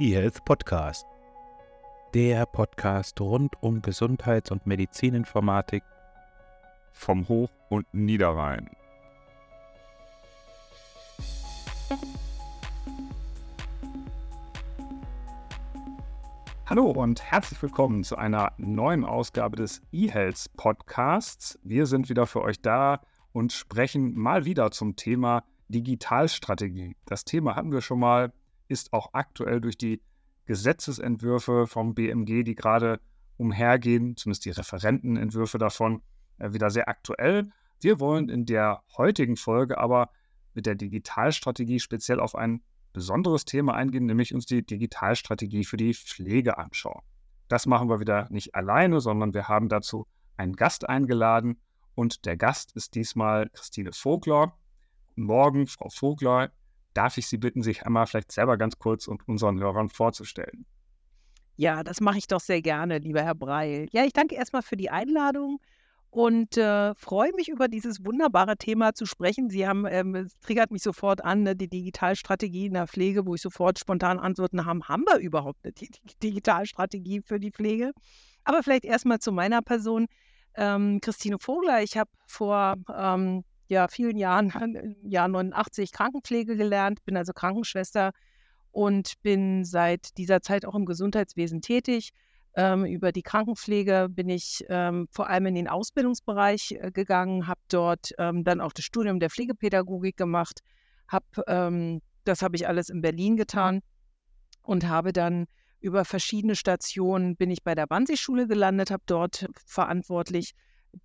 eHealth Podcast. Der Podcast rund um Gesundheits- und Medizininformatik vom Hoch- und Niederrhein. Hallo und herzlich willkommen zu einer neuen Ausgabe des eHealth Podcasts. Wir sind wieder für euch da und sprechen mal wieder zum Thema Digitalstrategie. Das Thema hatten wir schon mal ist auch aktuell durch die Gesetzesentwürfe vom BMG, die gerade umhergehen, zumindest die Referentenentwürfe davon, äh, wieder sehr aktuell. Wir wollen in der heutigen Folge aber mit der Digitalstrategie speziell auf ein besonderes Thema eingehen, nämlich uns die Digitalstrategie für die Pflege anschauen. Das machen wir wieder nicht alleine, sondern wir haben dazu einen Gast eingeladen und der Gast ist diesmal Christine Vogler. Guten Morgen, Frau Vogler darf ich Sie bitten, sich einmal vielleicht selber ganz kurz und unseren Hörern vorzustellen. Ja, das mache ich doch sehr gerne, lieber Herr Breil. Ja, ich danke erstmal für die Einladung und äh, freue mich über dieses wunderbare Thema zu sprechen. Sie haben, ähm, es triggert mich sofort an, ne, die Digitalstrategie in der Pflege, wo ich sofort spontan Antworten habe, haben wir überhaupt eine Digitalstrategie für die Pflege? Aber vielleicht erstmal zu meiner Person. Ähm, Christine Vogler, ich habe vor ähm, ja, vielen Jahren, im Jahr 89 Krankenpflege gelernt, bin also Krankenschwester und bin seit dieser Zeit auch im Gesundheitswesen tätig. Ähm, über die Krankenpflege bin ich ähm, vor allem in den Ausbildungsbereich äh, gegangen, habe dort ähm, dann auch das Studium der Pflegepädagogik gemacht, habe ähm, das habe ich alles in Berlin getan und habe dann über verschiedene Stationen bin ich bei der Wannsee-Schule gelandet, habe dort verantwortlich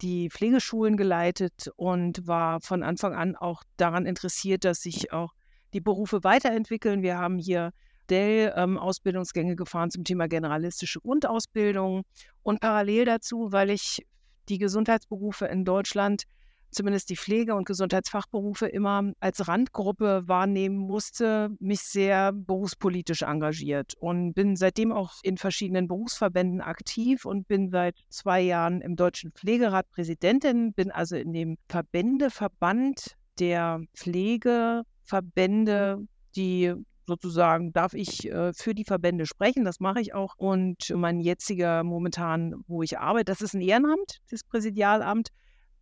die Pflegeschulen geleitet und war von Anfang an auch daran interessiert, dass sich auch die Berufe weiterentwickeln. Wir haben hier Dell-Ausbildungsgänge ähm, gefahren zum Thema generalistische Grundausbildung und parallel dazu, weil ich die Gesundheitsberufe in Deutschland zumindest die Pflege- und Gesundheitsfachberufe immer als Randgruppe wahrnehmen musste, mich sehr berufspolitisch engagiert und bin seitdem auch in verschiedenen Berufsverbänden aktiv und bin seit zwei Jahren im Deutschen Pflegerat Präsidentin, bin also in dem Verbändeverband der Pflegeverbände, die sozusagen darf ich äh, für die Verbände sprechen. Das mache ich auch. Und mein jetziger momentan, wo ich arbeite, das ist ein Ehrenamt, das Präsidialamt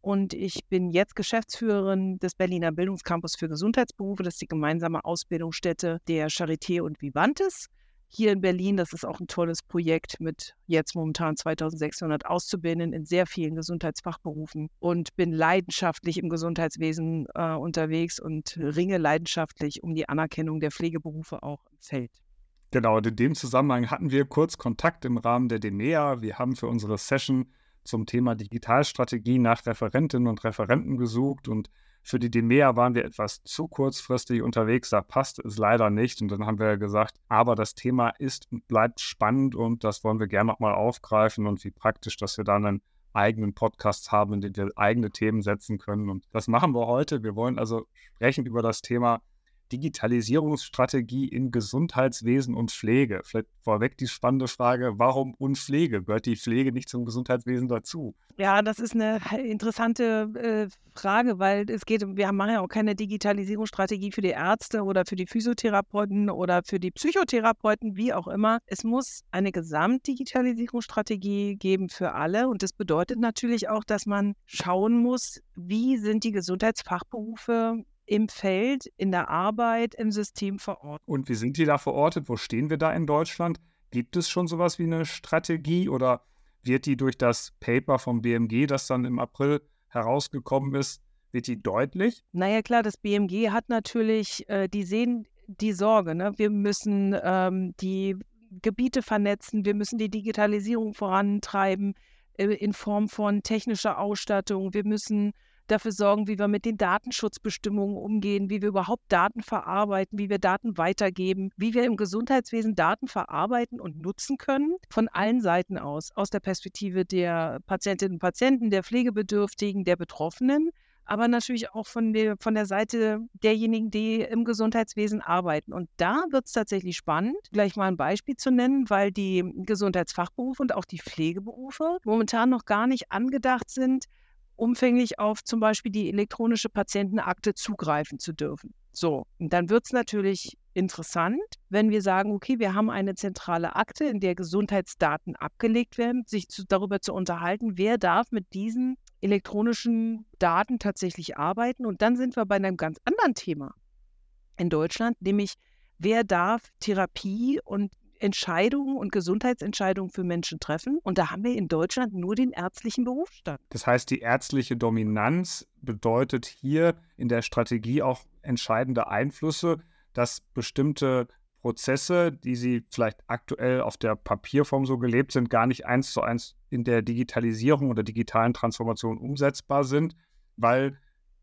und ich bin jetzt Geschäftsführerin des Berliner Bildungscampus für Gesundheitsberufe. Das ist die gemeinsame Ausbildungsstätte der Charité und Vivantes hier in Berlin. Das ist auch ein tolles Projekt mit jetzt momentan 2600 Auszubildenden in sehr vielen Gesundheitsfachberufen und bin leidenschaftlich im Gesundheitswesen äh, unterwegs und ringe leidenschaftlich um die Anerkennung der Pflegeberufe auch im Feld. Genau, in dem Zusammenhang hatten wir kurz Kontakt im Rahmen der DEMEA. Wir haben für unsere Session zum Thema Digitalstrategie nach Referentinnen und Referenten gesucht und für die DEMEA waren wir etwas zu kurzfristig unterwegs, da passt es leider nicht. Und dann haben wir gesagt, aber das Thema ist und bleibt spannend und das wollen wir gerne nochmal aufgreifen und wie praktisch, dass wir dann einen eigenen Podcast haben, in dem wir eigene Themen setzen können. Und das machen wir heute. Wir wollen also sprechen über das Thema Digitalisierungsstrategie in Gesundheitswesen und Pflege. Vielleicht vorweg die spannende Frage, warum und Pflege? Gehört die Pflege nicht zum Gesundheitswesen dazu? Ja, das ist eine interessante äh, Frage, weil es geht, wir machen ja auch keine Digitalisierungsstrategie für die Ärzte oder für die Physiotherapeuten oder für die Psychotherapeuten, wie auch immer. Es muss eine Gesamtdigitalisierungsstrategie geben für alle und das bedeutet natürlich auch, dass man schauen muss, wie sind die Gesundheitsfachberufe im Feld, in der Arbeit, im System verortet. Und wie sind die da verortet? Wo stehen wir da in Deutschland? Gibt es schon sowas wie eine Strategie oder wird die durch das Paper vom BMG, das dann im April herausgekommen ist, wird die deutlich? Naja, klar, das BMG hat natürlich, äh, die sehen die Sorge, ne? wir müssen ähm, die Gebiete vernetzen, wir müssen die Digitalisierung vorantreiben äh, in Form von technischer Ausstattung, wir müssen dafür sorgen, wie wir mit den Datenschutzbestimmungen umgehen, wie wir überhaupt Daten verarbeiten, wie wir Daten weitergeben, wie wir im Gesundheitswesen Daten verarbeiten und nutzen können, von allen Seiten aus, aus der Perspektive der Patientinnen und Patienten, der Pflegebedürftigen, der Betroffenen, aber natürlich auch von der, von der Seite derjenigen, die im Gesundheitswesen arbeiten. Und da wird es tatsächlich spannend, gleich mal ein Beispiel zu nennen, weil die Gesundheitsfachberufe und auch die Pflegeberufe momentan noch gar nicht angedacht sind, umfänglich auf zum Beispiel die elektronische Patientenakte zugreifen zu dürfen. So, und dann wird es natürlich interessant, wenn wir sagen, okay, wir haben eine zentrale Akte, in der Gesundheitsdaten abgelegt werden, sich zu, darüber zu unterhalten, wer darf mit diesen elektronischen Daten tatsächlich arbeiten. Und dann sind wir bei einem ganz anderen Thema in Deutschland, nämlich wer darf Therapie und Entscheidungen und Gesundheitsentscheidungen für Menschen treffen. Und da haben wir in Deutschland nur den ärztlichen Berufsstand. Das heißt, die ärztliche Dominanz bedeutet hier in der Strategie auch entscheidende Einflüsse, dass bestimmte Prozesse, die sie vielleicht aktuell auf der Papierform so gelebt sind, gar nicht eins zu eins in der Digitalisierung oder digitalen Transformation umsetzbar sind, weil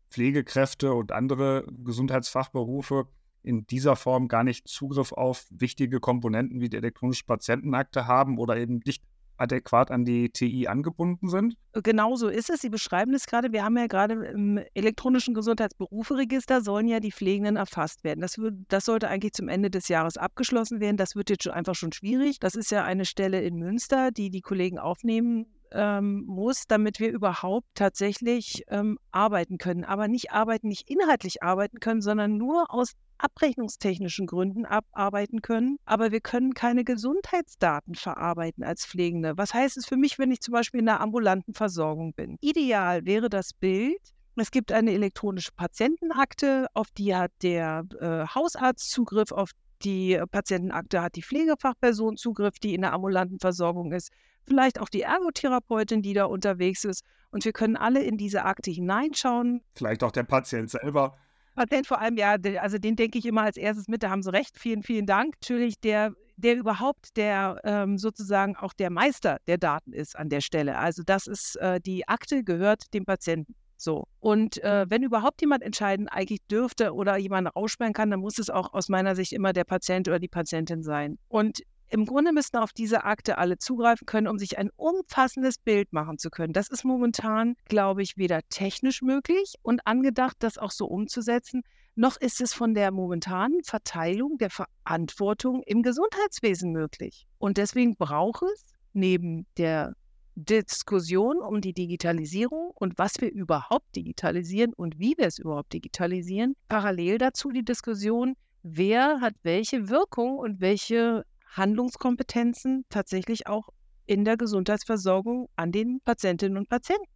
Pflegekräfte und andere Gesundheitsfachberufe in dieser Form gar nicht Zugriff auf wichtige Komponenten wie die elektronische Patientenakte haben oder eben nicht adäquat an die TI angebunden sind? Genau so ist es. Sie beschreiben es gerade. Wir haben ja gerade im elektronischen Gesundheitsberuferegister sollen ja die Pflegenden erfasst werden. Das, wird, das sollte eigentlich zum Ende des Jahres abgeschlossen werden. Das wird jetzt schon einfach schon schwierig. Das ist ja eine Stelle in Münster, die die Kollegen aufnehmen ähm, muss, damit wir überhaupt tatsächlich ähm, arbeiten können. Aber nicht arbeiten, nicht inhaltlich arbeiten können, sondern nur aus abrechnungstechnischen Gründen abarbeiten können, aber wir können keine Gesundheitsdaten verarbeiten als Pflegende. Was heißt es für mich, wenn ich zum Beispiel in der ambulanten Versorgung bin? Ideal wäre das Bild, es gibt eine elektronische Patientenakte, auf die hat der äh, Hausarzt Zugriff, auf die Patientenakte hat die Pflegefachperson Zugriff, die in der ambulanten Versorgung ist, vielleicht auch die Ergotherapeutin, die da unterwegs ist. Und wir können alle in diese Akte hineinschauen. Vielleicht auch der Patient selber. Patient vor allem, ja, also den denke ich immer als erstes mit, da haben Sie recht, vielen, vielen Dank. Natürlich, der, der überhaupt der ähm, sozusagen auch der Meister der Daten ist an der Stelle. Also das ist, äh, die Akte gehört dem Patienten. So. Und äh, wenn überhaupt jemand entscheiden eigentlich dürfte oder jemand aussperren kann, dann muss es auch aus meiner Sicht immer der Patient oder die Patientin sein. Und im Grunde müssten auf diese Akte alle zugreifen können, um sich ein umfassendes Bild machen zu können. Das ist momentan, glaube ich, weder technisch möglich und angedacht, das auch so umzusetzen, noch ist es von der momentanen Verteilung der Verantwortung im Gesundheitswesen möglich. Und deswegen braucht es neben der Diskussion um die Digitalisierung und was wir überhaupt digitalisieren und wie wir es überhaupt digitalisieren, parallel dazu die Diskussion, wer hat welche Wirkung und welche Handlungskompetenzen tatsächlich auch in der Gesundheitsversorgung an den Patientinnen und Patienten.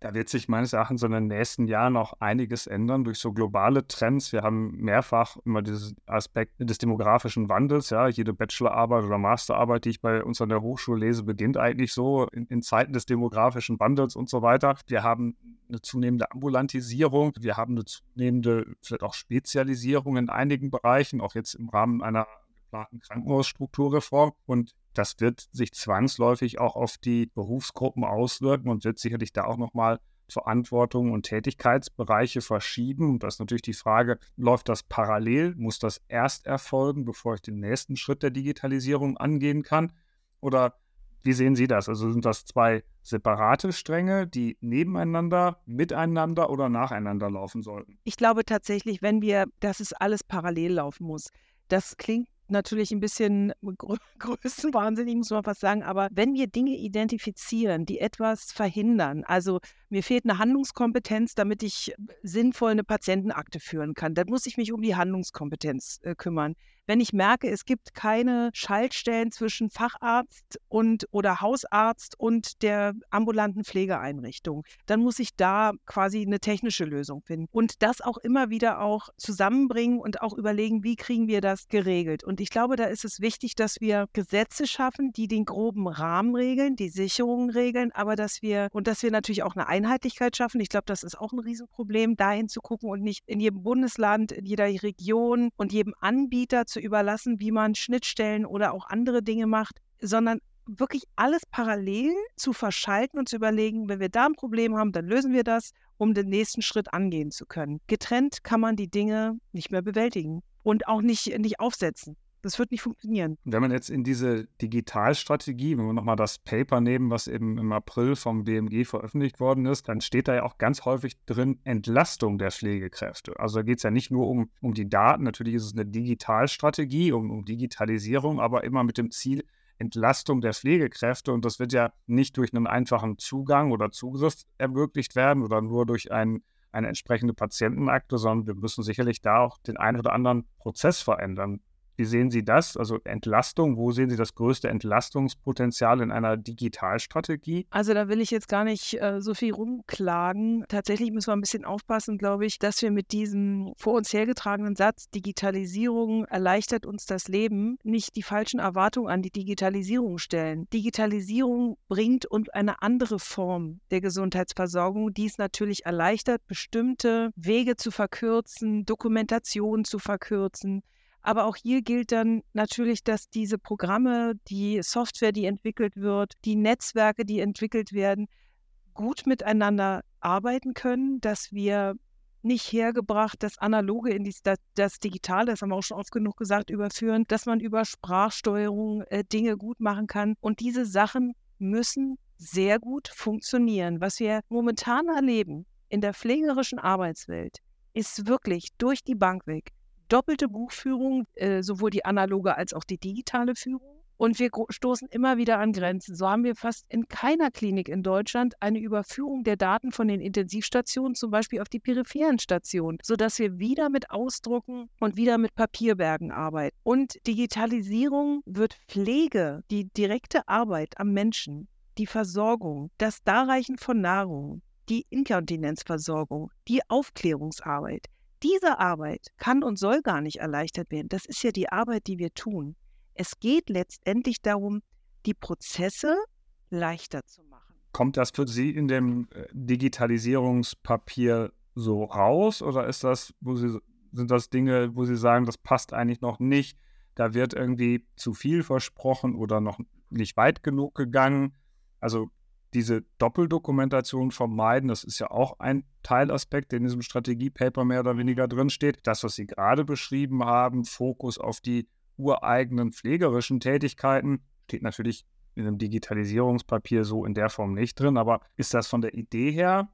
Da wird sich meines Erachtens in den nächsten Jahren noch einiges ändern durch so globale Trends. Wir haben mehrfach immer diesen Aspekt des demografischen Wandels. Ja, jede Bachelorarbeit oder Masterarbeit, die ich bei uns an der Hochschule lese, beginnt eigentlich so in, in Zeiten des demografischen Wandels und so weiter. Wir haben eine zunehmende Ambulantisierung. Wir haben eine zunehmende, vielleicht auch Spezialisierung in einigen Bereichen, auch jetzt im Rahmen einer geplanten Krankenhausstrukturreform. Und das wird sich zwangsläufig auch auf die Berufsgruppen auswirken und wird sicherlich da auch nochmal Verantwortung und Tätigkeitsbereiche verschieben. Und das ist natürlich die Frage, läuft das parallel? Muss das erst erfolgen, bevor ich den nächsten Schritt der Digitalisierung angehen kann? Oder wie sehen Sie das? Also sind das zwei separate Stränge, die nebeneinander, miteinander oder nacheinander laufen sollten? Ich glaube tatsächlich, wenn wir, dass es alles parallel laufen muss. Das klingt natürlich ein bisschen grö größenwahnsinnig, muss man fast sagen. Aber wenn wir Dinge identifizieren, die etwas verhindern, also mir fehlt eine Handlungskompetenz, damit ich sinnvoll eine Patientenakte führen kann, dann muss ich mich um die Handlungskompetenz äh, kümmern. Wenn ich merke, es gibt keine Schaltstellen zwischen Facharzt und oder Hausarzt und der ambulanten Pflegeeinrichtung, dann muss ich da quasi eine technische Lösung finden und das auch immer wieder auch zusammenbringen und auch überlegen, wie kriegen wir das geregelt. Und ich glaube, da ist es wichtig, dass wir Gesetze schaffen, die den groben Rahmen regeln, die Sicherungen regeln, aber dass wir und dass wir natürlich auch eine Einheitlichkeit schaffen. Ich glaube, das ist auch ein Riesenproblem, dahin zu gucken und nicht in jedem Bundesland, in jeder Region und jedem Anbieter zu überlassen, wie man Schnittstellen oder auch andere Dinge macht, sondern wirklich alles parallel zu verschalten und zu überlegen, wenn wir da ein Problem haben, dann lösen wir das, um den nächsten Schritt angehen zu können. Getrennt kann man die Dinge nicht mehr bewältigen und auch nicht, nicht aufsetzen. Das wird nicht funktionieren. Wenn man jetzt in diese Digitalstrategie, wenn wir nochmal das Paper nehmen, was eben im April vom BMG veröffentlicht worden ist, dann steht da ja auch ganz häufig drin Entlastung der Pflegekräfte. Also da geht es ja nicht nur um, um die Daten, natürlich ist es eine Digitalstrategie, um, um Digitalisierung, aber immer mit dem Ziel, Entlastung der Pflegekräfte. Und das wird ja nicht durch einen einfachen Zugang oder Zugriff ermöglicht werden oder nur durch einen eine entsprechende Patientenakte, sondern wir müssen sicherlich da auch den einen oder anderen Prozess verändern. Wie sehen Sie das? Also Entlastung, wo sehen Sie das größte Entlastungspotenzial in einer Digitalstrategie? Also da will ich jetzt gar nicht äh, so viel rumklagen. Tatsächlich müssen wir ein bisschen aufpassen, glaube ich, dass wir mit diesem vor uns hergetragenen Satz, Digitalisierung erleichtert uns das Leben, nicht die falschen Erwartungen an die Digitalisierung stellen. Digitalisierung bringt uns eine andere Form der Gesundheitsversorgung, die es natürlich erleichtert, bestimmte Wege zu verkürzen, Dokumentation zu verkürzen, aber auch hier gilt dann natürlich, dass diese Programme, die Software, die entwickelt wird, die Netzwerke, die entwickelt werden, gut miteinander arbeiten können, dass wir nicht hergebracht, das Analoge in die, das, das, Digitale, das haben wir auch schon oft genug gesagt, überführen, dass man über Sprachsteuerung äh, Dinge gut machen kann. Und diese Sachen müssen sehr gut funktionieren. Was wir momentan erleben in der pflegerischen Arbeitswelt, ist wirklich durch die Bank weg doppelte Buchführung, äh, sowohl die analoge als auch die digitale Führung. Und wir stoßen immer wieder an Grenzen. So haben wir fast in keiner Klinik in Deutschland eine Überführung der Daten von den Intensivstationen, zum Beispiel auf die peripheren Stationen, sodass wir wieder mit Ausdrucken und wieder mit Papierbergen arbeiten. Und Digitalisierung wird Pflege, die direkte Arbeit am Menschen, die Versorgung, das Darreichen von Nahrung, die Inkontinenzversorgung, die Aufklärungsarbeit, diese Arbeit kann und soll gar nicht erleichtert werden. Das ist ja die Arbeit, die wir tun. Es geht letztendlich darum, die Prozesse leichter zu machen. Kommt das für Sie in dem äh, Digitalisierungspapier so raus oder ist das, wo Sie, sind das Dinge, wo Sie sagen, das passt eigentlich noch nicht? Da wird irgendwie zu viel versprochen oder noch nicht weit genug gegangen. Also diese Doppeldokumentation vermeiden. Das ist ja auch ein Teilaspekt, der in diesem Strategiepaper mehr oder weniger drinsteht. Das, was Sie gerade beschrieben haben, Fokus auf die ureigenen pflegerischen Tätigkeiten, steht natürlich in einem Digitalisierungspapier so in der Form nicht drin. Aber ist das von der Idee her,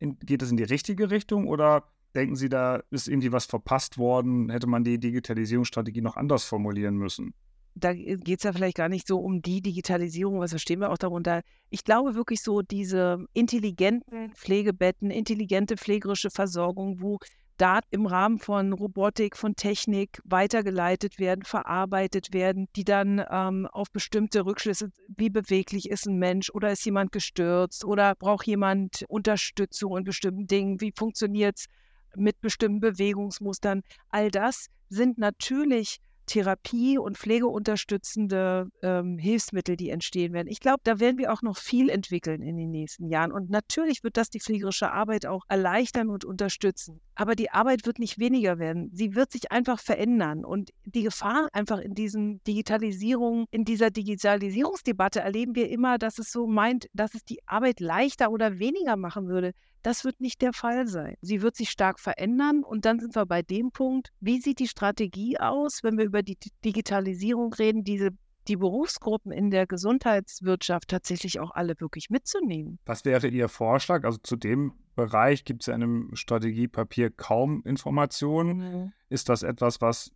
geht es in die richtige Richtung oder denken Sie, da ist irgendwie was verpasst worden? Hätte man die Digitalisierungsstrategie noch anders formulieren müssen? Da geht es ja vielleicht gar nicht so um die Digitalisierung, was verstehen wir auch darunter. Ich glaube wirklich so diese intelligenten Pflegebetten, intelligente pflegerische Versorgung, wo Daten im Rahmen von Robotik, von Technik weitergeleitet werden, verarbeitet werden, die dann ähm, auf bestimmte Rückschlüsse, wie beweglich ist ein Mensch oder ist jemand gestürzt oder braucht jemand Unterstützung in bestimmten Dingen, wie funktioniert es mit bestimmten Bewegungsmustern. All das sind natürlich Therapie und pflegeunterstützende ähm, Hilfsmittel, die entstehen werden. Ich glaube, da werden wir auch noch viel entwickeln in den nächsten Jahren. Und natürlich wird das die pflegerische Arbeit auch erleichtern und unterstützen. Aber die Arbeit wird nicht weniger werden. Sie wird sich einfach verändern. Und die Gefahr einfach in diesen Digitalisierung, in dieser Digitalisierungsdebatte erleben wir immer, dass es so meint, dass es die Arbeit leichter oder weniger machen würde. Das wird nicht der Fall sein. Sie wird sich stark verändern und dann sind wir bei dem Punkt, wie sieht die Strategie aus, wenn wir über die Digitalisierung reden, diese die Berufsgruppen in der Gesundheitswirtschaft tatsächlich auch alle wirklich mitzunehmen. Was wäre Ihr Vorschlag? Also zu dem Bereich gibt es ja in einem Strategiepapier kaum Informationen. Mhm. Ist das etwas, was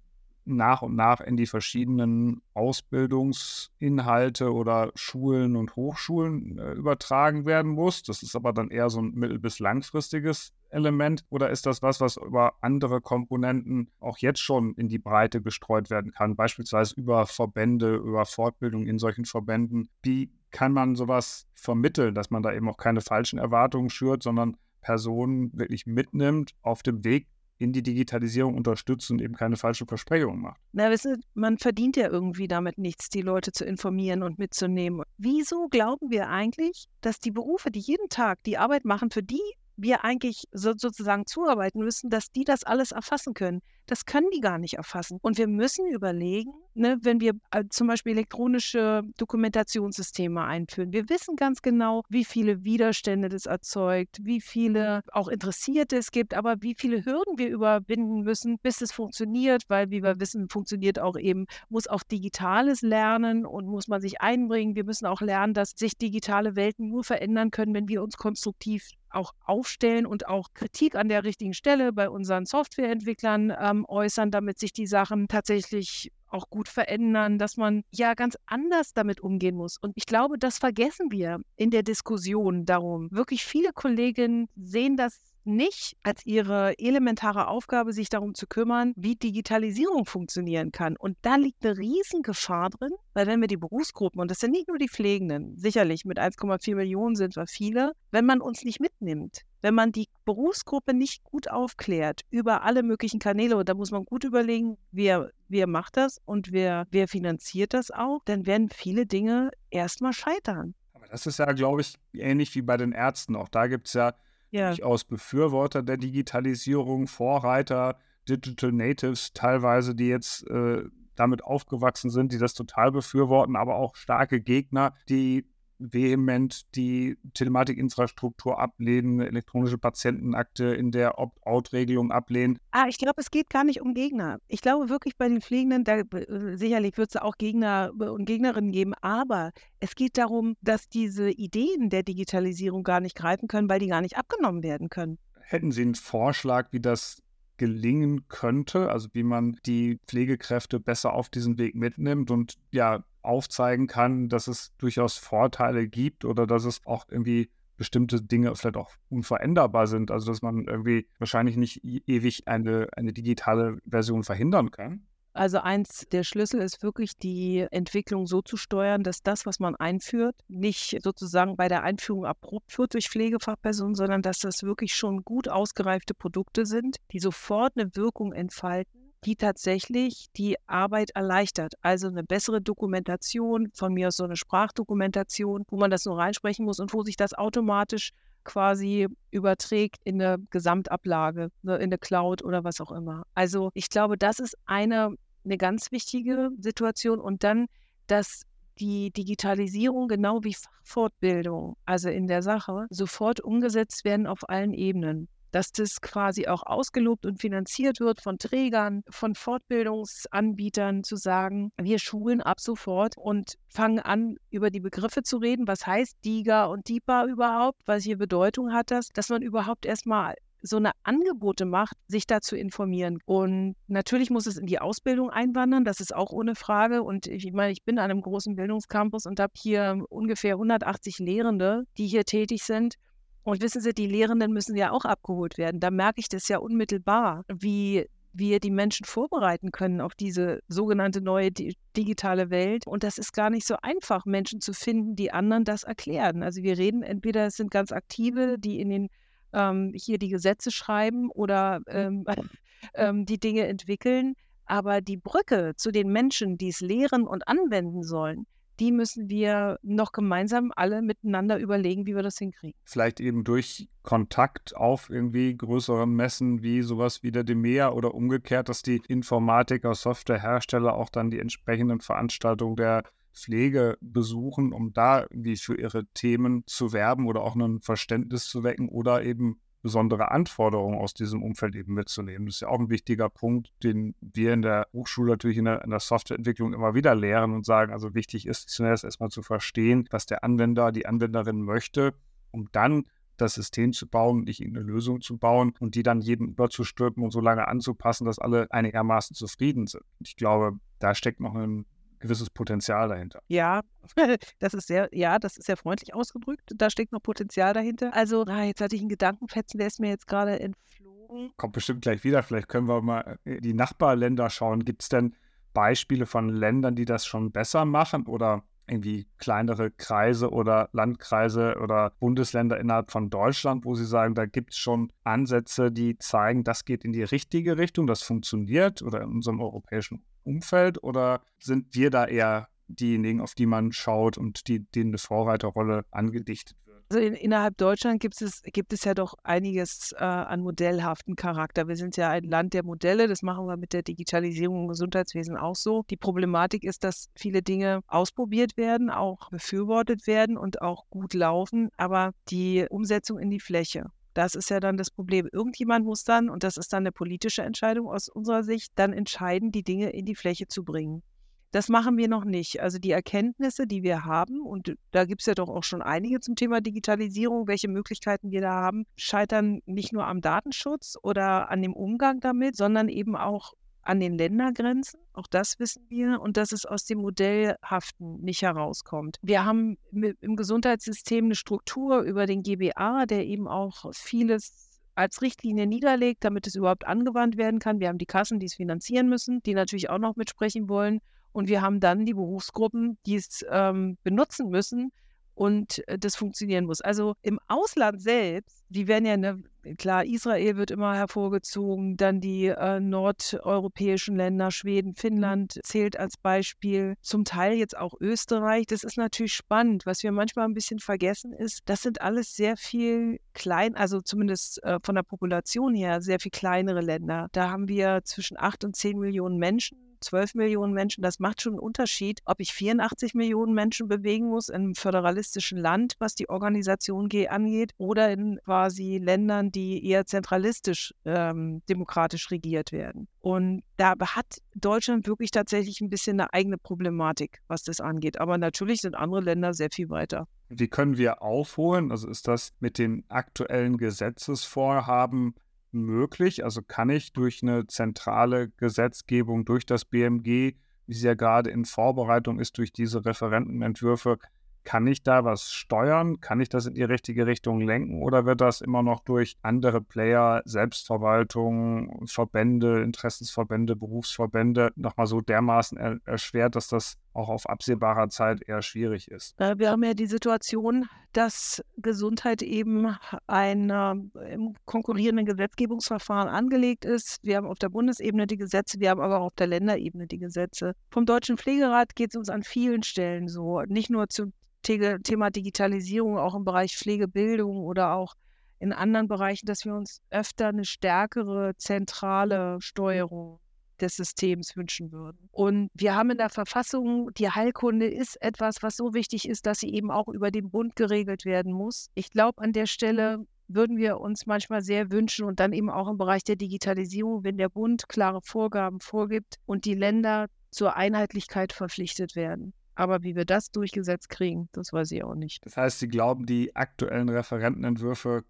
nach und nach in die verschiedenen Ausbildungsinhalte oder Schulen und Hochschulen äh, übertragen werden muss. Das ist aber dann eher so ein mittel- bis langfristiges Element. Oder ist das was, was über andere Komponenten auch jetzt schon in die Breite gestreut werden kann, beispielsweise über Verbände, über Fortbildung in solchen Verbänden? Wie kann man sowas vermitteln, dass man da eben auch keine falschen Erwartungen schürt, sondern Personen wirklich mitnimmt auf dem Weg in die Digitalisierung unterstützt und eben keine falschen Versprechungen macht. Na, wissen, man verdient ja irgendwie damit nichts, die Leute zu informieren und mitzunehmen. Wieso glauben wir eigentlich, dass die Berufe, die jeden Tag die Arbeit machen, für die wir eigentlich so, sozusagen zuarbeiten müssen, dass die das alles erfassen können. Das können die gar nicht erfassen. Und wir müssen überlegen, ne, wenn wir äh, zum Beispiel elektronische Dokumentationssysteme einführen, wir wissen ganz genau, wie viele Widerstände das erzeugt, wie viele auch Interessierte es gibt, aber wie viele Hürden wir überwinden müssen, bis es funktioniert, weil, wie wir wissen, funktioniert auch eben, muss auch digitales lernen und muss man sich einbringen. Wir müssen auch lernen, dass sich digitale Welten nur verändern können, wenn wir uns konstruktiv auch aufstellen und auch Kritik an der richtigen Stelle bei unseren Softwareentwicklern ähm, äußern, damit sich die Sachen tatsächlich auch gut verändern, dass man ja ganz anders damit umgehen muss. Und ich glaube, das vergessen wir in der Diskussion darum. Wirklich viele Kolleginnen sehen das nicht als ihre elementare Aufgabe, sich darum zu kümmern, wie Digitalisierung funktionieren kann. Und da liegt eine Riesengefahr drin, weil wenn wir die Berufsgruppen, und das sind nicht nur die Pflegenden, sicherlich mit 1,4 Millionen sind wir viele, wenn man uns nicht mitnimmt, wenn man die Berufsgruppe nicht gut aufklärt über alle möglichen Kanäle, und da muss man gut überlegen, wer, wer macht das und wer, wer finanziert das auch, dann werden viele Dinge erstmal scheitern. Aber das ist ja, glaube ich, ähnlich wie bei den Ärzten. Auch da gibt es ja, ja. durchaus Befürworter der Digitalisierung, Vorreiter, Digital Natives teilweise, die jetzt äh, damit aufgewachsen sind, die das total befürworten, aber auch starke Gegner, die vehement die Telematikinfrastruktur ablehnen, elektronische Patientenakte in der Opt-out-Regelung ablehnen. Ah, ich glaube, es geht gar nicht um Gegner. Ich glaube wirklich bei den Pflegenden, da, äh, sicherlich wird es auch Gegner äh, und Gegnerinnen geben, aber es geht darum, dass diese Ideen der Digitalisierung gar nicht greifen können, weil die gar nicht abgenommen werden können. Hätten Sie einen Vorschlag, wie das gelingen könnte, also wie man die Pflegekräfte besser auf diesen Weg mitnimmt und ja aufzeigen kann, dass es durchaus Vorteile gibt oder dass es auch irgendwie bestimmte Dinge vielleicht auch unveränderbar sind, also dass man irgendwie wahrscheinlich nicht ewig eine, eine digitale Version verhindern kann. Also eins der Schlüssel ist wirklich die Entwicklung so zu steuern, dass das, was man einführt, nicht sozusagen bei der Einführung erprobt wird durch Pflegefachpersonen, sondern dass das wirklich schon gut ausgereifte Produkte sind, die sofort eine Wirkung entfalten, die tatsächlich die Arbeit erleichtert. Also eine bessere Dokumentation, von mir aus so eine Sprachdokumentation, wo man das nur reinsprechen muss und wo sich das automatisch quasi überträgt in eine Gesamtablage, ne, in eine Cloud oder was auch immer. Also ich glaube, das ist eine, eine ganz wichtige Situation. Und dann, dass die Digitalisierung genau wie Fachfortbildung, also in der Sache, sofort umgesetzt werden auf allen Ebenen dass das quasi auch ausgelobt und finanziert wird von Trägern, von Fortbildungsanbietern zu sagen, wir schulen ab sofort und fangen an, über die Begriffe zu reden. Was heißt DIGA und DIPA überhaupt? Welche Bedeutung hat das? Dass man überhaupt erstmal so eine Angebote macht, sich da zu informieren. Und natürlich muss es in die Ausbildung einwandern, das ist auch ohne Frage. Und ich meine, ich bin an einem großen Bildungscampus und habe hier ungefähr 180 Lehrende, die hier tätig sind. Und wissen Sie, die Lehrenden müssen ja auch abgeholt werden. Da merke ich das ja unmittelbar, wie wir die Menschen vorbereiten können auf diese sogenannte neue digitale Welt. Und das ist gar nicht so einfach, Menschen zu finden, die anderen das erklären. Also wir reden, entweder es sind ganz aktive, die in den ähm, hier die Gesetze schreiben oder ähm, ähm, die Dinge entwickeln. Aber die Brücke zu den Menschen, die es lehren und anwenden sollen, die müssen wir noch gemeinsam alle miteinander überlegen, wie wir das hinkriegen. Vielleicht eben durch Kontakt auf irgendwie größeren Messen wie sowas wie der DEMEA oder umgekehrt, dass die Informatiker, Softwarehersteller auch dann die entsprechenden Veranstaltungen der Pflege besuchen, um da irgendwie für ihre Themen zu werben oder auch ein Verständnis zu wecken oder eben besondere Anforderungen aus diesem Umfeld eben mitzunehmen. Das ist ja auch ein wichtiger Punkt, den wir in der Hochschule natürlich in der, in der Softwareentwicklung immer wieder lehren und sagen, also wichtig ist zunächst erstmal zu verstehen, was der Anwender, die Anwenderin möchte, um dann das System zu bauen, nicht irgendeine Lösung zu bauen und die dann jedem überzustülpen und so lange anzupassen, dass alle einigermaßen zufrieden sind. Ich glaube, da steckt noch ein gewisses Potenzial dahinter. Ja, das ist sehr, ja, das ist sehr freundlich ausgedrückt. Da steckt noch Potenzial dahinter. Also, ah, jetzt hatte ich einen Gedankenfetzen, der ist mir jetzt gerade entflogen. Kommt bestimmt gleich wieder. Vielleicht können wir mal die Nachbarländer schauen. Gibt es denn Beispiele von Ländern, die das schon besser machen oder irgendwie kleinere Kreise oder Landkreise oder Bundesländer innerhalb von Deutschland, wo Sie sagen, da gibt es schon Ansätze, die zeigen, das geht in die richtige Richtung, das funktioniert oder in unserem europäischen Umfeld oder sind wir da eher diejenigen, auf die man schaut und die, denen eine Vorreiterrolle angedichtet? Also in, innerhalb Deutschland gibt es, gibt es ja doch einiges äh, an modellhaften Charakter. Wir sind ja ein Land der Modelle, das machen wir mit der Digitalisierung im Gesundheitswesen auch so. Die Problematik ist, dass viele Dinge ausprobiert werden, auch befürwortet werden und auch gut laufen, aber die Umsetzung in die Fläche das ist ja dann das Problem. Irgendjemand muss dann, und das ist dann eine politische Entscheidung aus unserer Sicht, dann entscheiden, die Dinge in die Fläche zu bringen. Das machen wir noch nicht. Also die Erkenntnisse, die wir haben, und da gibt es ja doch auch schon einige zum Thema Digitalisierung, welche Möglichkeiten wir da haben, scheitern nicht nur am Datenschutz oder an dem Umgang damit, sondern eben auch an den Ländergrenzen. Auch das wissen wir und dass es aus dem Modellhaften nicht herauskommt. Wir haben im Gesundheitssystem eine Struktur über den GBA, der eben auch vieles als Richtlinie niederlegt, damit es überhaupt angewandt werden kann. Wir haben die Kassen, die es finanzieren müssen, die natürlich auch noch mitsprechen wollen. Und wir haben dann die Berufsgruppen, die es ähm, benutzen müssen, und äh, das funktionieren muss. Also im Ausland selbst, die werden ja, ne, klar, Israel wird immer hervorgezogen, dann die äh, nordeuropäischen Länder, Schweden, Finnland zählt als Beispiel, zum Teil jetzt auch Österreich. Das ist natürlich spannend. Was wir manchmal ein bisschen vergessen ist, das sind alles sehr viel klein, also zumindest äh, von der Population her, sehr viel kleinere Länder. Da haben wir zwischen acht und zehn Millionen Menschen 12 Millionen Menschen, das macht schon einen Unterschied, ob ich 84 Millionen Menschen bewegen muss in einem föderalistischen Land, was die Organisation angeht, oder in quasi Ländern, die eher zentralistisch ähm, demokratisch regiert werden. Und da hat Deutschland wirklich tatsächlich ein bisschen eine eigene Problematik, was das angeht. Aber natürlich sind andere Länder sehr viel weiter. Wie können wir aufholen? Also ist das mit den aktuellen Gesetzesvorhaben möglich? Also kann ich durch eine zentrale Gesetzgebung, durch das BMG, wie sie ja gerade in Vorbereitung ist, durch diese Referentenentwürfe, kann ich da was steuern? Kann ich das in die richtige Richtung lenken oder wird das immer noch durch andere Player, Selbstverwaltung, Verbände, Interessensverbände, Berufsverbände nochmal so dermaßen er erschwert, dass das auch auf absehbarer Zeit eher schwierig ist? Wir haben ja die Situation, dass Gesundheit eben ein äh, im konkurrierenden Gesetzgebungsverfahren angelegt ist. Wir haben auf der Bundesebene die Gesetze, wir haben aber auch auf der Länderebene die Gesetze. Vom Deutschen Pflegerat geht es uns an vielen Stellen so, nicht nur zum Thema Digitalisierung, auch im Bereich Pflegebildung oder auch in anderen Bereichen, dass wir uns öfter eine stärkere zentrale Steuerung des Systems wünschen würden. Und wir haben in der Verfassung, die Heilkunde ist etwas, was so wichtig ist, dass sie eben auch über den Bund geregelt werden muss. Ich glaube, an der Stelle würden wir uns manchmal sehr wünschen und dann eben auch im Bereich der Digitalisierung, wenn der Bund klare Vorgaben vorgibt und die Länder zur Einheitlichkeit verpflichtet werden. Aber wie wir das durchgesetzt kriegen, das weiß ich auch nicht. Das heißt, Sie glauben, die aktuellen Referentenentwürfe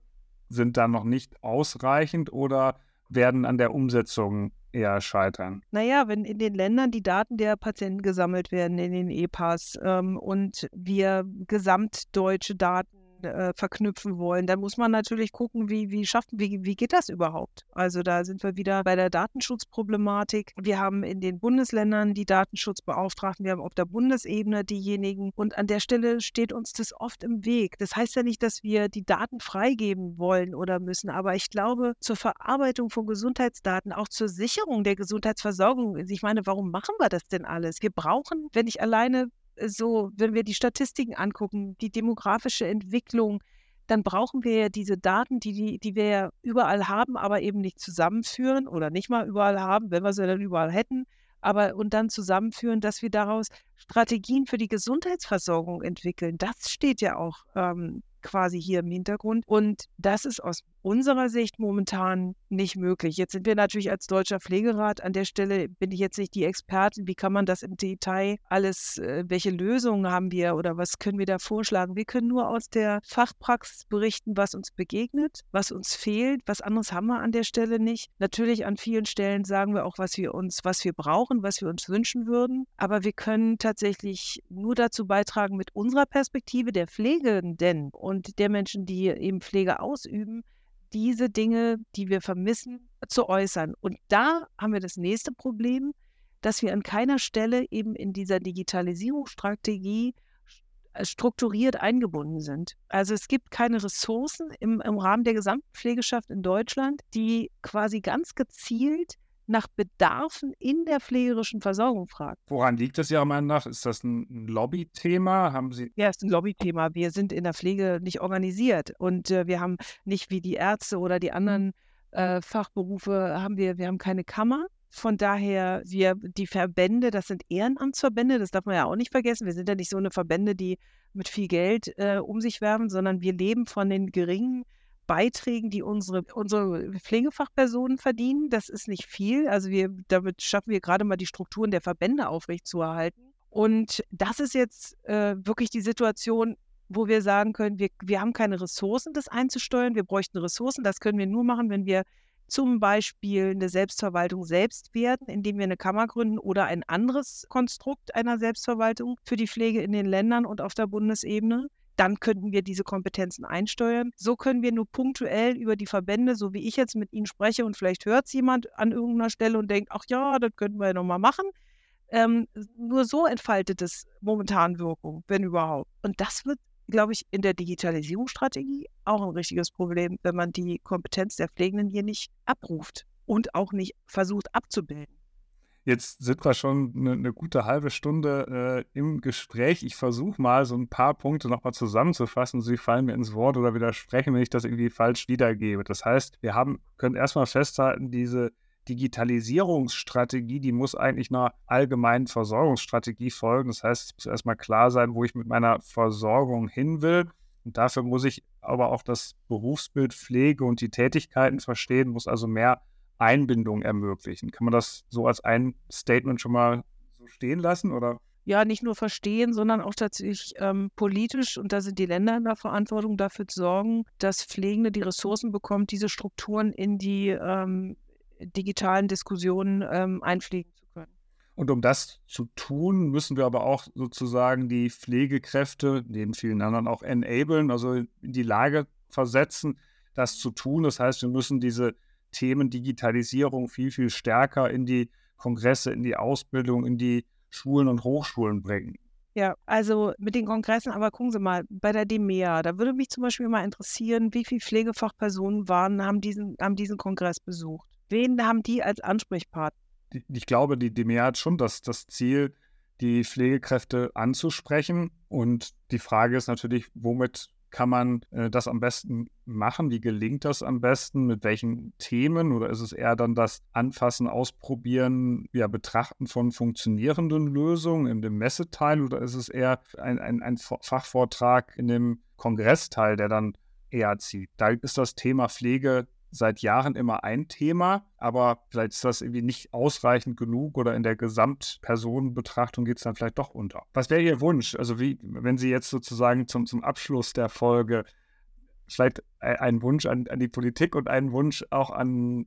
sind da noch nicht ausreichend oder werden an der Umsetzung eher scheitern? Naja, wenn in den Ländern die Daten der Patienten gesammelt werden, in den EPAs ähm, und wir gesamtdeutsche Daten äh, verknüpfen wollen, dann muss man natürlich gucken, wie, wie schafft, wie, wie geht das überhaupt? Also da sind wir wieder bei der Datenschutzproblematik. Wir haben in den Bundesländern die Datenschutzbeauftragten, wir haben auf der Bundesebene diejenigen und an der Stelle steht uns das oft im Weg. Das heißt ja nicht, dass wir die Daten freigeben wollen oder müssen, aber ich glaube, zur Verarbeitung von Gesundheitsdaten, auch zur Sicherung der Gesundheitsversorgung, ich meine, warum machen wir das denn alles? Wir brauchen, wenn ich alleine so, wenn wir die Statistiken angucken, die demografische Entwicklung, dann brauchen wir ja diese Daten, die, die, die wir ja überall haben, aber eben nicht zusammenführen oder nicht mal überall haben, wenn wir sie dann überall hätten, aber und dann zusammenführen, dass wir daraus Strategien für die Gesundheitsversorgung entwickeln. Das steht ja auch ähm, quasi hier im Hintergrund. Und das ist aus unserer Sicht momentan nicht möglich. Jetzt sind wir natürlich als Deutscher Pflegerat an der Stelle, bin ich jetzt nicht die Expertin, wie kann man das im Detail alles, äh, welche Lösungen haben wir oder was können wir da vorschlagen? Wir können nur aus der Fachpraxis berichten, was uns begegnet, was uns fehlt, was anderes haben wir an der Stelle nicht. Natürlich an vielen Stellen sagen wir auch, was wir uns, was wir brauchen, was wir uns wünschen würden, aber wir können tatsächlich nur dazu beitragen mit unserer Perspektive der Pflegenden und der Menschen, die eben Pflege ausüben, diese Dinge, die wir vermissen, zu äußern. Und da haben wir das nächste Problem, dass wir an keiner Stelle eben in dieser Digitalisierungsstrategie äh, strukturiert eingebunden sind. Also es gibt keine Ressourcen im, im Rahmen der gesamten Pflegeschaft in Deutschland, die quasi ganz gezielt nach Bedarfen in der pflegerischen Versorgung fragt. Woran liegt das Ihrer Meinung nach? Ist das ein Lobbythema? Haben Sie ja, es ist ein Lobbythema. Wir sind in der Pflege nicht organisiert und äh, wir haben nicht wie die Ärzte oder die anderen äh, Fachberufe haben wir, wir haben keine Kammer. Von daher, wir, die Verbände, das sind Ehrenamtsverbände, das darf man ja auch nicht vergessen. Wir sind ja nicht so eine Verbände, die mit viel Geld äh, um sich werfen, sondern wir leben von den geringen Beiträgen, die unsere, unsere Pflegefachpersonen verdienen. Das ist nicht viel. Also wir, damit schaffen wir gerade mal die Strukturen der Verbände aufrechtzuerhalten. Und das ist jetzt äh, wirklich die Situation, wo wir sagen können, wir, wir haben keine Ressourcen, das einzusteuern. Wir bräuchten Ressourcen. Das können wir nur machen, wenn wir zum Beispiel eine Selbstverwaltung selbst werden, indem wir eine Kammer gründen oder ein anderes Konstrukt einer Selbstverwaltung für die Pflege in den Ländern und auf der Bundesebene dann könnten wir diese Kompetenzen einsteuern. So können wir nur punktuell über die Verbände, so wie ich jetzt mit Ihnen spreche und vielleicht hört es jemand an irgendeiner Stelle und denkt, ach ja, das könnten wir ja nochmal machen. Ähm, nur so entfaltet es momentan Wirkung, wenn überhaupt. Und das wird, glaube ich, in der Digitalisierungsstrategie auch ein richtiges Problem, wenn man die Kompetenz der Pflegenden hier nicht abruft und auch nicht versucht abzubilden. Jetzt sind wir schon eine, eine gute halbe Stunde äh, im Gespräch. Ich versuche mal so ein paar Punkte nochmal zusammenzufassen. Sie fallen mir ins Wort oder widersprechen, wenn ich das irgendwie falsch wiedergebe. Das heißt, wir haben, können erstmal festhalten, diese Digitalisierungsstrategie, die muss eigentlich einer allgemeinen Versorgungsstrategie folgen. Das heißt, es muss erstmal klar sein, wo ich mit meiner Versorgung hin will. Und dafür muss ich aber auch das Berufsbild Pflege und die Tätigkeiten verstehen, muss also mehr Einbindung ermöglichen. Kann man das so als ein Statement schon mal so stehen lassen oder? Ja, nicht nur verstehen, sondern auch tatsächlich ähm, politisch, und da sind die Länder in der Verantwortung, dafür zu sorgen, dass Pflegende die Ressourcen bekommt, diese Strukturen in die ähm, digitalen Diskussionen ähm, einpflegen zu können. Und um das zu tun, müssen wir aber auch sozusagen die Pflegekräfte, neben vielen anderen auch enablen, also in die Lage versetzen, das zu tun. Das heißt, wir müssen diese Themen Digitalisierung viel, viel stärker in die Kongresse, in die Ausbildung, in die Schulen und Hochschulen bringen. Ja, also mit den Kongressen, aber gucken Sie mal, bei der DEMEA, da würde mich zum Beispiel mal interessieren, wie viele Pflegefachpersonen waren, haben diesen, haben diesen Kongress besucht? Wen haben die als Ansprechpartner? Ich glaube, die DEMEA hat schon das, das Ziel, die Pflegekräfte anzusprechen. Und die Frage ist natürlich, womit kann man äh, das am besten machen? Wie gelingt das am besten? Mit welchen Themen? Oder ist es eher dann das Anfassen, Ausprobieren, ja, Betrachten von funktionierenden Lösungen in dem Messeteil? Oder ist es eher ein, ein, ein Fachvortrag in dem Kongressteil, der dann eher zieht? Da ist das Thema Pflege seit Jahren immer ein Thema, aber vielleicht ist das irgendwie nicht ausreichend genug oder in der Gesamtpersonenbetrachtung geht es dann vielleicht doch unter. Was wäre Ihr Wunsch? Also wie, wenn Sie jetzt sozusagen zum, zum Abschluss der Folge vielleicht einen Wunsch an, an die Politik und einen Wunsch auch an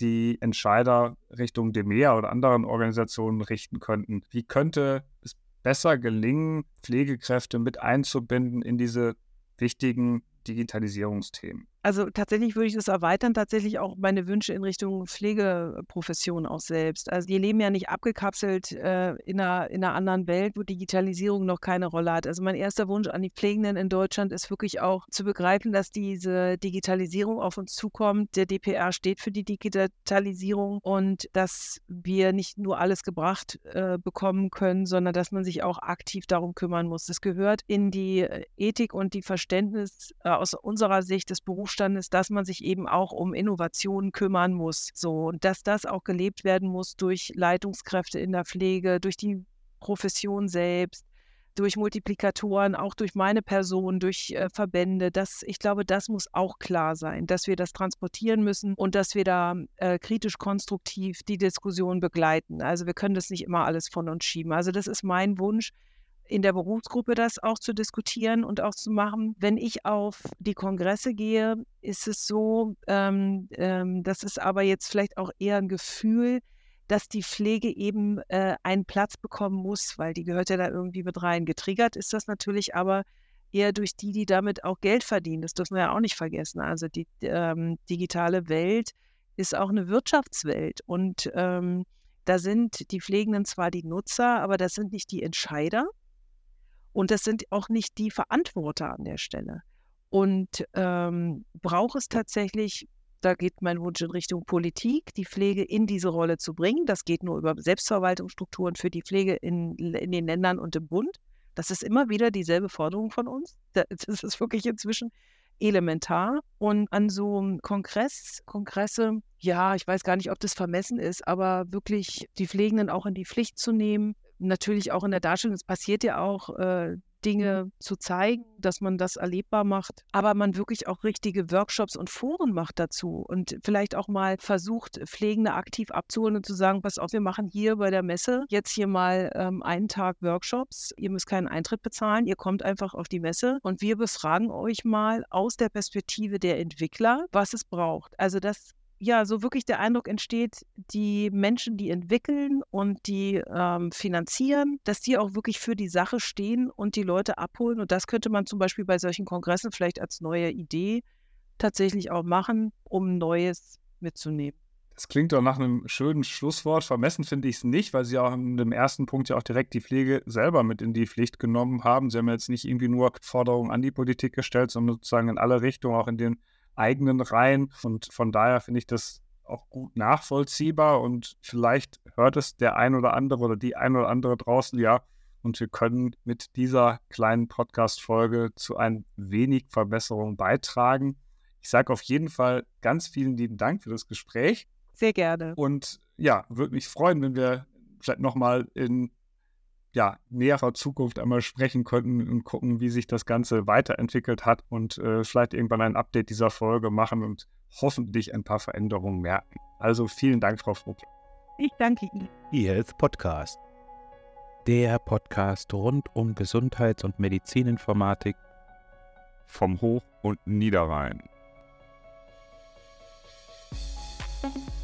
die Entscheider Richtung DEMEA oder anderen Organisationen richten könnten. Wie könnte es besser gelingen, Pflegekräfte mit einzubinden in diese wichtigen Digitalisierungsthemen? Also tatsächlich würde ich das erweitern, tatsächlich auch meine Wünsche in Richtung Pflegeprofession auch selbst. Also die leben ja nicht abgekapselt äh, in, einer, in einer anderen Welt, wo Digitalisierung noch keine Rolle hat. Also mein erster Wunsch an die Pflegenden in Deutschland ist wirklich auch zu begreifen, dass diese Digitalisierung auf uns zukommt. Der DPR steht für die Digitalisierung und dass wir nicht nur alles gebracht äh, bekommen können, sondern dass man sich auch aktiv darum kümmern muss. Das gehört in die äh, Ethik und die Verständnis äh, aus unserer Sicht des Berufs Zustandes, dass man sich eben auch um Innovationen kümmern muss. So, und dass das auch gelebt werden muss durch Leitungskräfte in der Pflege, durch die Profession selbst, durch Multiplikatoren, auch durch meine Person, durch äh, Verbände. Das, ich glaube, das muss auch klar sein, dass wir das transportieren müssen und dass wir da äh, kritisch konstruktiv die Diskussion begleiten. Also wir können das nicht immer alles von uns schieben. Also das ist mein Wunsch, in der Berufsgruppe das auch zu diskutieren und auch zu machen. Wenn ich auf die Kongresse gehe, ist es so, ähm, ähm, das ist aber jetzt vielleicht auch eher ein Gefühl, dass die Pflege eben äh, einen Platz bekommen muss, weil die gehört ja da irgendwie mit rein. Getriggert ist das natürlich aber eher durch die, die damit auch Geld verdienen. Das dürfen wir ja auch nicht vergessen. Also die ähm, digitale Welt ist auch eine Wirtschaftswelt und ähm, da sind die Pflegenden zwar die Nutzer, aber das sind nicht die Entscheider. Und das sind auch nicht die Verantworter an der Stelle. Und ähm, braucht es tatsächlich, da geht mein Wunsch in Richtung Politik, die Pflege in diese Rolle zu bringen. Das geht nur über Selbstverwaltungsstrukturen für die Pflege in, in den Ländern und im Bund. Das ist immer wieder dieselbe Forderung von uns. Das ist wirklich inzwischen elementar. Und an so einem Kongress, Kongresse, ja, ich weiß gar nicht, ob das vermessen ist, aber wirklich die Pflegenden auch in die Pflicht zu nehmen, natürlich auch in der Darstellung, es passiert ja auch, äh, Dinge mhm. zu zeigen, dass man das erlebbar macht, aber man wirklich auch richtige Workshops und Foren macht dazu und vielleicht auch mal versucht, Pflegende aktiv abzuholen und zu sagen, pass auf, wir machen hier bei der Messe jetzt hier mal ähm, einen Tag Workshops. Ihr müsst keinen Eintritt bezahlen, ihr kommt einfach auf die Messe und wir befragen euch mal aus der Perspektive der Entwickler, was es braucht. Also das ja so wirklich der Eindruck entsteht, die Menschen, die entwickeln und die ähm, finanzieren, dass die auch wirklich für die Sache stehen und die Leute abholen. Und das könnte man zum Beispiel bei solchen Kongressen vielleicht als neue Idee tatsächlich auch machen, um Neues mitzunehmen. Das klingt doch nach einem schönen Schlusswort. Vermessen finde ich es nicht, weil Sie auch in dem ersten Punkt ja auch direkt die Pflege selber mit in die Pflicht genommen haben. Sie haben jetzt nicht irgendwie nur Forderungen an die Politik gestellt, sondern sozusagen in alle Richtungen, auch in den eigenen Reihen. Und von daher finde ich das auch gut nachvollziehbar und vielleicht hört es der ein oder andere oder die ein oder andere draußen ja. Und wir können mit dieser kleinen Podcast-Folge zu ein wenig Verbesserung beitragen. Ich sage auf jeden Fall ganz vielen lieben Dank für das Gespräch. Sehr gerne. Und ja, würde mich freuen, wenn wir vielleicht nochmal in ja, näherer Zukunft einmal sprechen könnten und gucken, wie sich das Ganze weiterentwickelt hat und äh, vielleicht irgendwann ein Update dieser Folge machen und hoffentlich ein paar Veränderungen merken. Also vielen Dank, Frau Fruck. Ich danke Ihnen. eHealth Podcast. Der Podcast rund um Gesundheits- und Medizininformatik vom Hoch- und Niederrhein. Thank you.